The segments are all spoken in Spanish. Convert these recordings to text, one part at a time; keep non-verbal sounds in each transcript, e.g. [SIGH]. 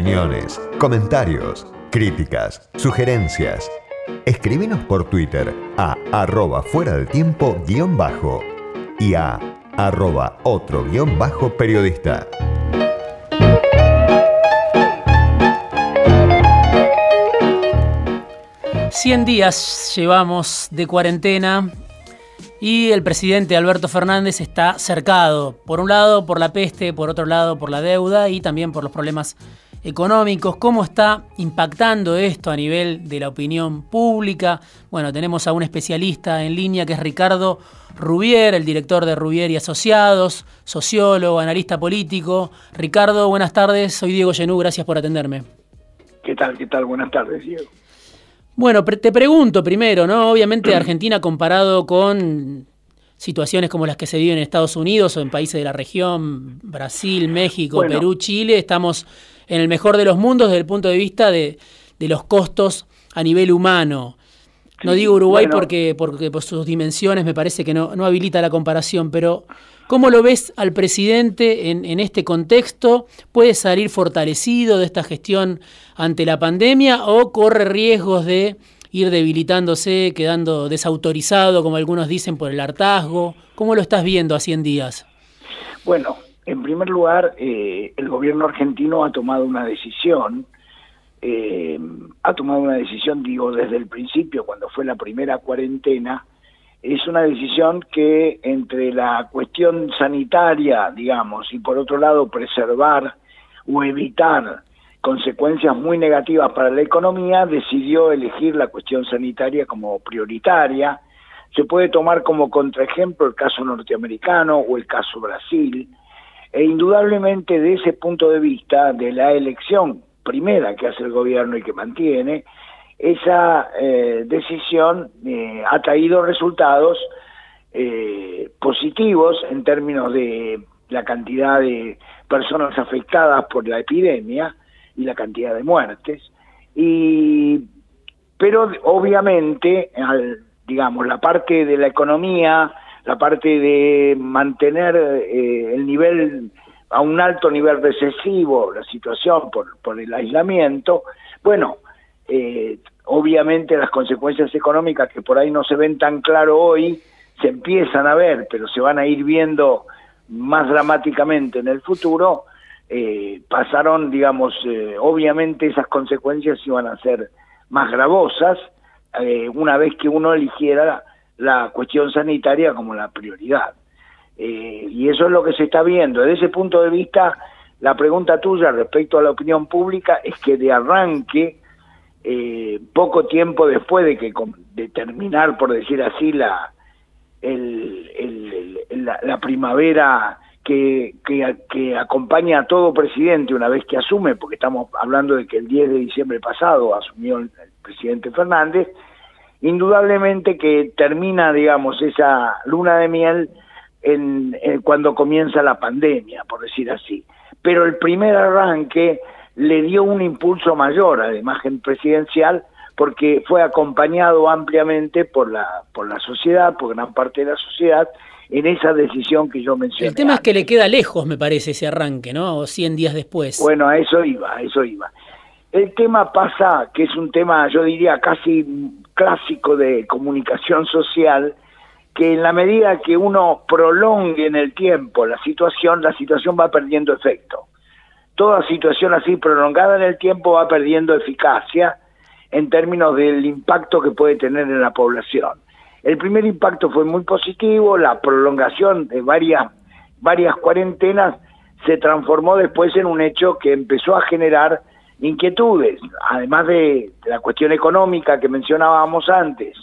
opiniones, comentarios, críticas, sugerencias. Escríbenos por Twitter a arroba fuera del tiempo guion bajo y a arroba otro guion bajo periodista. Cien días llevamos de cuarentena y el presidente Alberto Fernández está cercado, por un lado por la peste, por otro lado por la deuda y también por los problemas económicos. ¿Cómo está impactando esto a nivel de la opinión pública? Bueno, tenemos a un especialista en línea que es Ricardo Rubier, el director de Rubier y Asociados, sociólogo, analista político. Ricardo, buenas tardes. Soy Diego Genú, gracias por atenderme. ¿Qué tal? ¿Qué tal? Buenas tardes, Diego. Bueno, te pregunto primero, ¿no? Obviamente Argentina comparado con situaciones como las que se viven en Estados Unidos o en países de la región, Brasil, México, Perú, Chile, estamos en el mejor de los mundos desde el punto de vista de, los costos a nivel humano. No digo Uruguay porque, porque por sus dimensiones me parece que no, no habilita la comparación, pero ¿Cómo lo ves al presidente en, este contexto? ¿Puede salir fortalecido de esta gestión ante la pandemia o corre riesgos de ir debilitándose, quedando desautorizado, como algunos dicen, por el hartazgo? ¿Cómo lo estás viendo a 100 días? Bueno, en primer lugar, eh, el gobierno argentino ha tomado una decisión, eh, ha tomado una decisión, digo, desde el principio, cuando fue la primera cuarentena, es una decisión que entre la cuestión sanitaria, digamos, y por otro lado preservar o evitar consecuencias muy negativas para la economía, decidió elegir la cuestión sanitaria como prioritaria. Se puede tomar como contraejemplo el caso norteamericano o el caso Brasil, e indudablemente de ese punto de vista, de la elección primera que hace el gobierno y que mantiene, esa eh, decisión eh, ha traído resultados eh, positivos en términos de la cantidad de personas afectadas por la epidemia y la cantidad de muertes. Y pero obviamente digamos la parte de la economía la parte de mantener el nivel a un alto nivel recesivo la situación por, por el aislamiento bueno eh, obviamente las consecuencias económicas que por ahí no se ven tan claro hoy, se empiezan a ver, pero se van a ir viendo más dramáticamente en el futuro, eh, pasaron, digamos, eh, obviamente esas consecuencias iban a ser más gravosas eh, una vez que uno eligiera la cuestión sanitaria como la prioridad. y eso es lo que se está viendo. Desde ese punto de vista, la pregunta tuya respecto a la opinión pública es que de arranque eh, poco tiempo después de que de terminar, por decir así, la, la, primavera que, que, acompaña a todo presidente una vez que asume, porque estamos hablando de que el 10 de diciembre pasado asumió el, presidente Fernández, indudablemente que termina, digamos, esa luna de miel en, cuando comienza la pandemia, por decir así. Pero el primer arranque le dio un impulso mayor a la imagen presidencial porque fue acompañado ampliamente por la por la sociedad, por gran parte de la sociedad en esa decisión que yo mencioné. El tema es que le queda lejos, me parece, ese arranque, ¿no? O 100 días después. Bueno, a eso iba, a eso iba. El tema pasa, que es un tema, yo diría, casi clásico de comunicación social, que en la medida que uno prolongue en el tiempo la situación, la situación va perdiendo efecto toda situación así prolongada en el tiempo va perdiendo eficacia en términos del impacto que puede tener en la población. El primer impacto fue muy positivo, la prolongación de varias, varias cuarentenas se transformó después en un hecho que empezó a generar inquietudes, además de la cuestión económica que mencionábamos antes,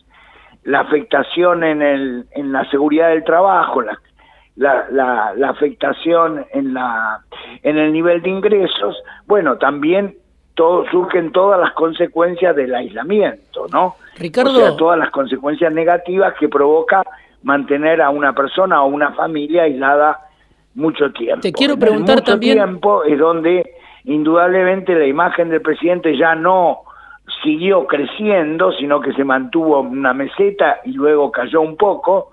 la afectación en, el, en la seguridad del trabajo, la, la, la, afectación en, la, en el nivel de ingresos, bueno, también todo, surgen todas las consecuencias del aislamiento, ¿no? Ricardo. O sea, todas las consecuencias negativas que provoca mantener a una persona o una familia aislada mucho tiempo. Te quiero preguntar mucho también. tiempo es donde indudablemente la imagen del presidente ya no siguió creciendo, sino que se mantuvo una meseta y luego cayó un poco,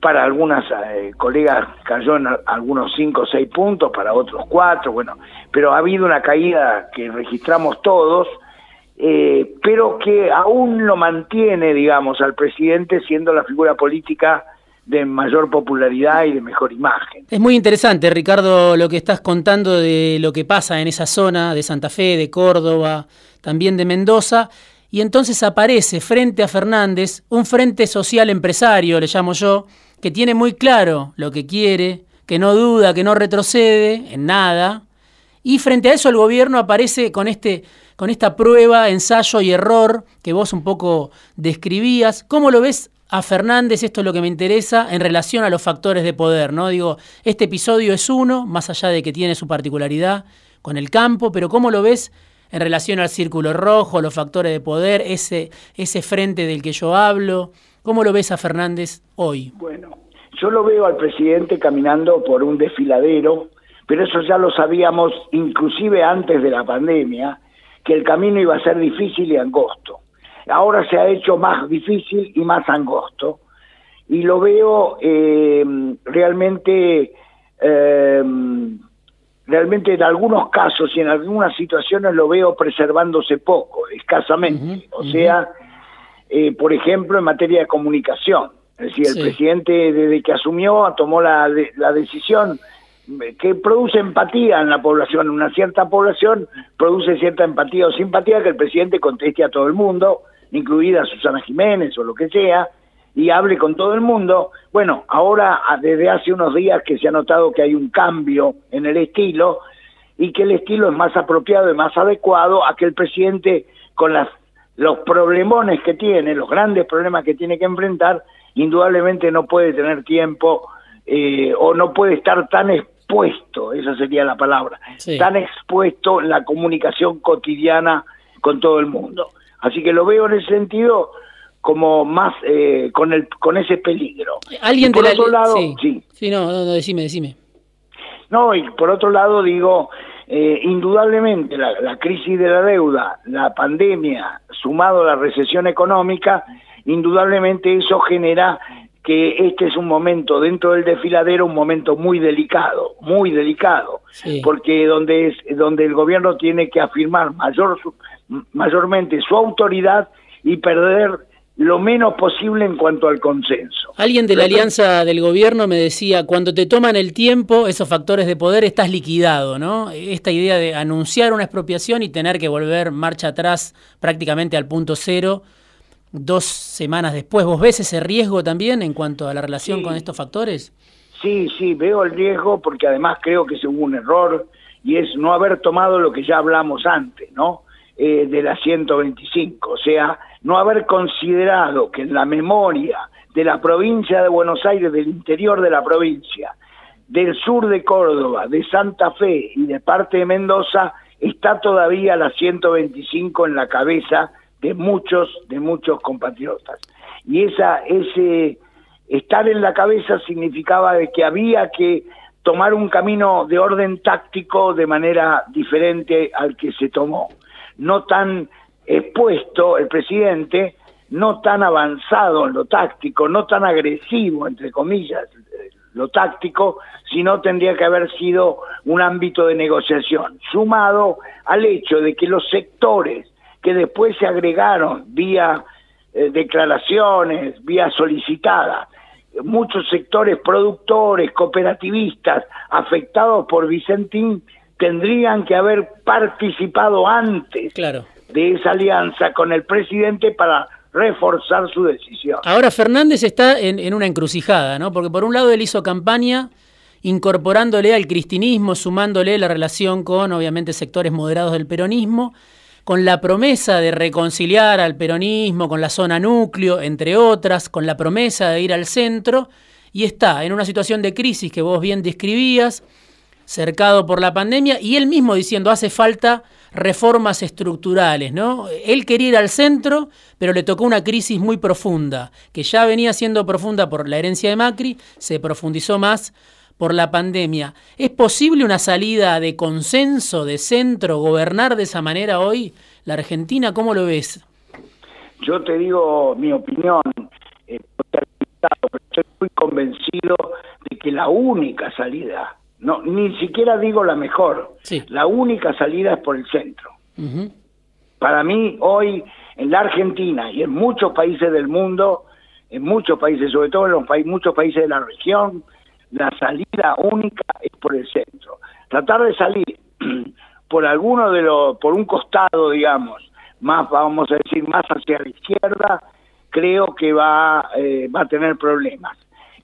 para algunas eh, colegas cayó en algunos 5 o 6 puntos, para otros 4, bueno, pero ha habido una caída que registramos todos, eh, pero que aún lo mantiene, digamos, al presidente siendo la figura política de mayor popularidad y de mejor imagen. Es muy interesante, Ricardo, lo que estás contando de lo que pasa en esa zona de Santa Fe, de Córdoba, también de Mendoza, y entonces aparece frente a Fernández un frente social empresario, le llamo yo, que tiene muy claro lo que quiere, que no duda, que no retrocede en nada, y frente a eso el gobierno aparece con, este, con esta prueba, ensayo y error que vos un poco describías. ¿Cómo lo ves a Fernández? Esto es lo que me interesa en relación a los factores de poder, ¿no? Digo, este episodio es uno, más allá de que tiene su particularidad con el campo, pero ¿cómo lo ves en relación al círculo rojo, los factores de poder, ese, ese frente del que yo hablo? ¿Cómo lo ves a Fernández hoy? Bueno, yo lo veo al presidente caminando por un desfiladero, pero eso ya lo sabíamos inclusive antes de la pandemia, que el camino iba a ser difícil y angosto. Ahora se ha hecho más difícil y más angosto. Y lo veo eh, realmente, eh, realmente en algunos casos y en algunas situaciones lo veo preservándose poco, escasamente. o sea, eh, por ejemplo, en materia de comunicación. Es decir, el presidente desde que asumió tomó la, la decisión que produce empatía en la población, una cierta población produce cierta empatía o simpatía que el presidente conteste a todo el mundo, incluida Susana Jiménez o lo que sea, y hable con todo el mundo. Bueno, ahora desde hace unos días que se ha notado que hay un cambio en el estilo y que el estilo es más apropiado y más adecuado a que el presidente con los problemones que tiene, los grandes problemas que tiene que enfrentar, indudablemente no puede tener tiempo eh, o no puede estar tan expuesto, esa sería la palabra, tan expuesto la comunicación cotidiana con todo el mundo. Así que lo veo en ese sentido como más eh, con el con ese peligro. Alguien por otro lado, sí. sí. no, no, decime, decime. No, y por otro lado digo, eh, indudablemente la, la, crisis de la deuda, la pandemia, sumado a la recesión económica, indudablemente eso genera que este es un momento dentro del desfiladero, un momento muy delicado, muy delicado, porque donde es donde el gobierno tiene que afirmar mayor mayormente su autoridad y perder lo menos posible en cuanto al consenso. Alguien de la alianza del gobierno me decía, cuando te toman el tiempo, esos factores de poder, estás liquidado, ¿no? Esta idea de anunciar una expropiación y tener que volver marcha atrás prácticamente al punto cero dos semanas después. ¿Vos ves ese riesgo también en cuanto a la relación con estos factores? Sí, sí, veo el riesgo porque además creo que es un error y es no haber tomado lo que ya hablamos antes, ¿no? Eh, de la 125, o sea, no haber considerado que en la memoria de la provincia de Buenos Aires, del interior de la provincia, del sur de Córdoba, de Santa Fe y de parte de Mendoza, está todavía la 125 en la cabeza de muchos, de muchos compatriotas. Y esa, ese estar en la cabeza significaba de que había que tomar un camino de orden táctico de manera diferente al que se tomó. No tan expuesto el presidente, no tan avanzado en lo táctico, no tan agresivo, entre comillas, lo táctico, sino tendría que haber sido un ámbito de negociación, sumado al hecho de que los sectores que después se agregaron vía eh, declaraciones, vía solicitada. Muchos sectores productores, cooperativistas, afectados por Vicentín, tendrían que haber participado antes de esa alianza con el presidente para reforzar su decisión. Ahora Fernández está en, en, una encrucijada, ¿no? Porque por un lado él hizo campaña incorporándole al cristinismo, sumándole la relación con, obviamente, sectores moderados del peronismo, con la promesa de reconciliar al peronismo con la zona núcleo, entre otras, con la promesa de ir al centro, y está en una situación de crisis que vos bien describías, cercado por la pandemia, y él mismo diciendo hace falta reformas estructurales, ¿no? Él quería ir al centro, pero le tocó una crisis muy profunda, que ya venía siendo profunda por la herencia de Macri, se profundizó más por la pandemia. ¿Es posible una salida de consenso, de centro, gobernar de esa manera hoy la Argentina? ¿Cómo lo ves? Yo te digo mi opinión, eh, estoy muy convencido la única salida, no, ni siquiera digo la mejor, la única salida es por el centro. Para mí, hoy, en la Argentina y en muchos países del mundo, en muchos países, sobre todo en los muchos países de la región, la salida única es por el centro. Tratar de salir [CLEARS THROAT] por alguno de los, por un costado, digamos, más, vamos a decir, más hacia la izquierda, creo que va, eh, va a tener problemas.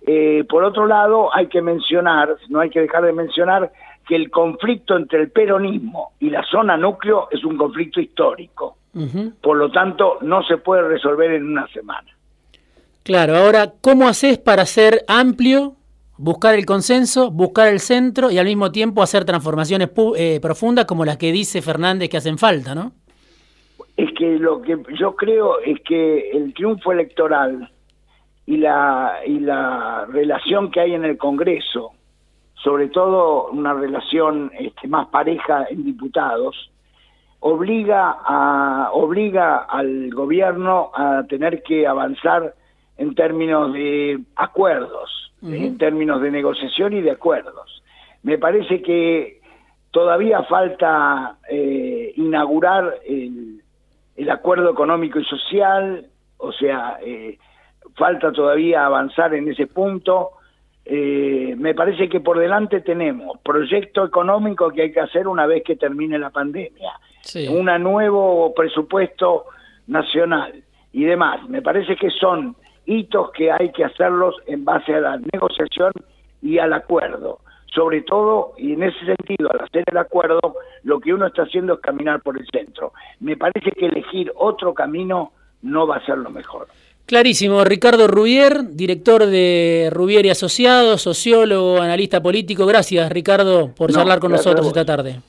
Eh, por otro lado, hay que mencionar, no hay que dejar de mencionar, que el conflicto entre el peronismo y la zona núcleo es un conflicto histórico. Por lo tanto, no se puede resolver en una semana. Claro, ahora, ¿cómo haces para ser amplio, buscar el consenso, buscar el centro y al mismo tiempo hacer transformaciones eh, profundas como las que dice Fernández que hacen falta, ¿no? Es que lo que yo creo es que el triunfo electoral y la, y la relación que hay en el Congreso, sobre todo una relación este, más pareja en diputados, obliga, a, obliga al gobierno a tener que avanzar en términos de acuerdos, en términos de negociación y de acuerdos. Me parece que todavía falta eh, inaugurar el, el, acuerdo económico y social, o sea, eh, falta todavía avanzar en ese punto. Eh, me parece que por delante tenemos proyecto económico que hay que hacer una vez que termine la pandemia, un nuevo presupuesto nacional y demás. Me parece que son hitos que hay que hacerlos en base a la negociación y al acuerdo. Sobre todo, y en ese sentido, al hacer el acuerdo, lo que uno está haciendo es caminar por el centro. Me parece que elegir otro camino no va a ser lo mejor. Clarísimo. Ricardo Rubier, director de Rubier y Asociados, sociólogo, analista político. Gracias, Ricardo, por charlar con nosotros esta tarde.